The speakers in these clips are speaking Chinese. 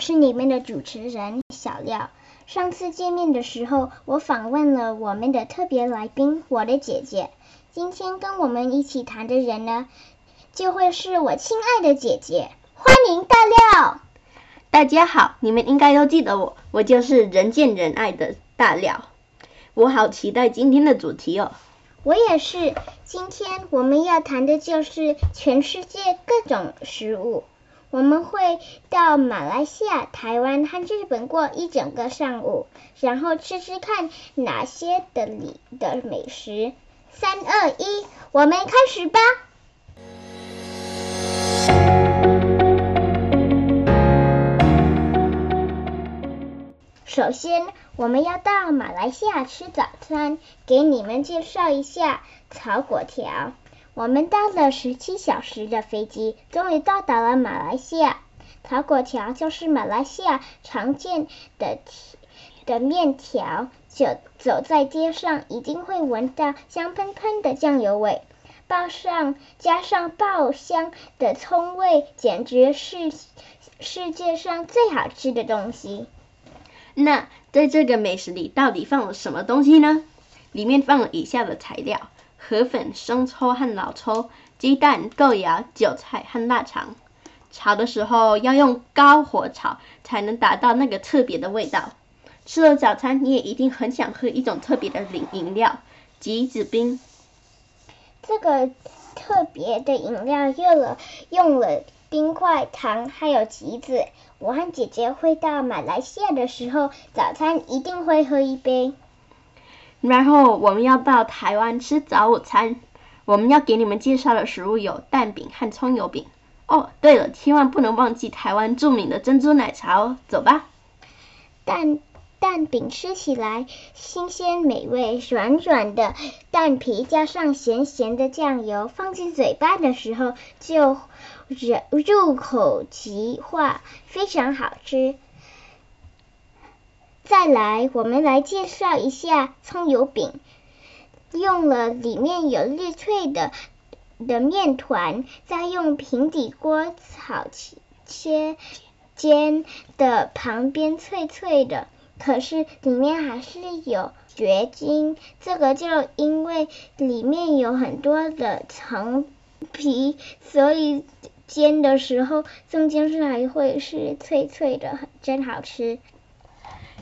是你们的主持人小廖。上次见面的时候，我访问了我们的特别来宾，我的姐姐。今天跟我们一起谈的人呢，就会是我亲爱的姐姐。欢迎大廖。大家好，你们应该都记得我，我就是人见人爱的大廖。我好期待今天的主题哦。我也是。今天我们要谈的就是全世界各种食物。我们会到马来西亚、台湾和日本过一整个上午，然后吃吃看哪些的里的美食。三二一，我们开始吧。首先，我们要到马来西亚吃早餐，给你们介绍一下炒粿条。我们搭了十七小时的飞机，终于到达了马来西亚。炒粿条就是马来西亚常见的的面条，走走在街上一定会闻到香喷喷的酱油味，爆上加上爆香的葱味，简直是世界上最好吃的东西。那在这个美食里到底放了什么东西呢？里面放了以下的材料。河粉、生抽和老抽、鸡蛋、豆芽、韭菜和腊肠。炒的时候要用高火炒，才能达到那个特别的味道。吃了早餐，你也一定很想喝一种特别的饮饮料——橘子冰。这个特别的饮料用了用了冰块、糖还有橘子。我和姐姐会到马来西亚的时候，早餐一定会喝一杯。然后我们要到台湾吃早午餐，我们要给你们介绍的食物有蛋饼和葱油饼。哦，对了，千万不能忘记台湾著名的珍珠奶茶哦。走吧。蛋蛋饼吃起来新鲜美味，软软的蛋皮加上咸咸的酱油，放进嘴巴的时候就入入口即化，非常好吃。再来，我们来介绍一下葱油饼。用了里面有绿脆的的面团，再用平底锅炒切煎的旁边脆脆的，可是里面还是有结晶。这个就因为里面有很多的层皮，所以煎的时候中间是还会是脆脆的，真好吃。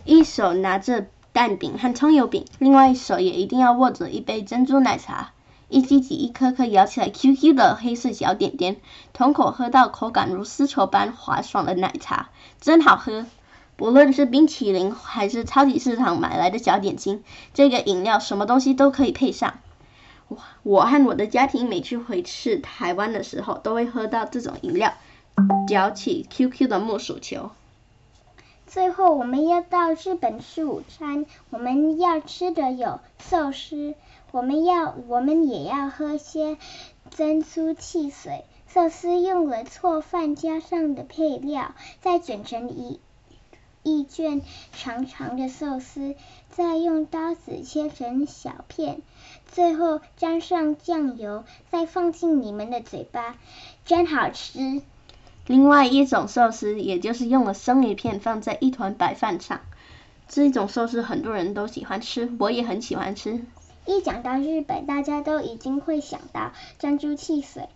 一手拿着蛋饼和葱油饼，另外一手也一定要握着一杯珍珠奶茶，一挤挤一颗颗咬起来 Q Q 的黑色小点点，同口喝到口感如丝绸般滑爽的奶茶，真好喝。不论是冰淇淋还是超级市场买来的小点心，这个饮料什么东西都可以配上。我我和我的家庭每次回去台湾的时候，都会喝到这种饮料，嚼起 Q Q 的木薯球。最后，我们要到日本吃午餐。我们要吃的有寿司，我们要，我们也要喝些珍珠汽水。寿司用了错饭加上的配料，再卷成一一卷长长的寿司，再用刀子切成小片，最后沾上酱油，再放进你们的嘴巴，真好吃。另外一种寿司，也就是用了生鱼片放在一团白饭上，这种寿司很多人都喜欢吃，我也很喜欢吃。一讲到日本，大家都已经会想到珍珠汽水。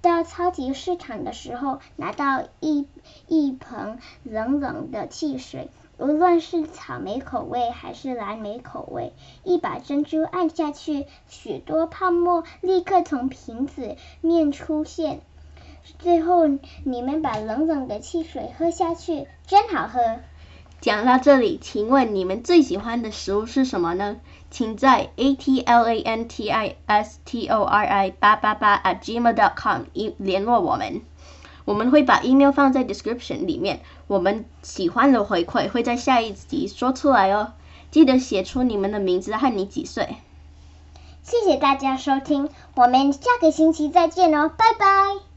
到超级市场的时候，拿到一一盆冷冷的汽水，无论是草莓口味还是蓝莓口味，一把珍珠按下去，许多泡沫立刻从瓶子面出现。最后，你们把冷冷的汽水喝下去，真好喝。讲到这里，请问你们最喜欢的食物是什么呢？请在 a t l a n t i s t o r i 八八八 at gmail dot com 一联络我们，我们会把 email 放在 description 里面。我们喜欢的回馈会在下一集说出来哦。记得写出你们的名字和你几岁。谢谢大家收听，我们下个星期再见哦，拜拜。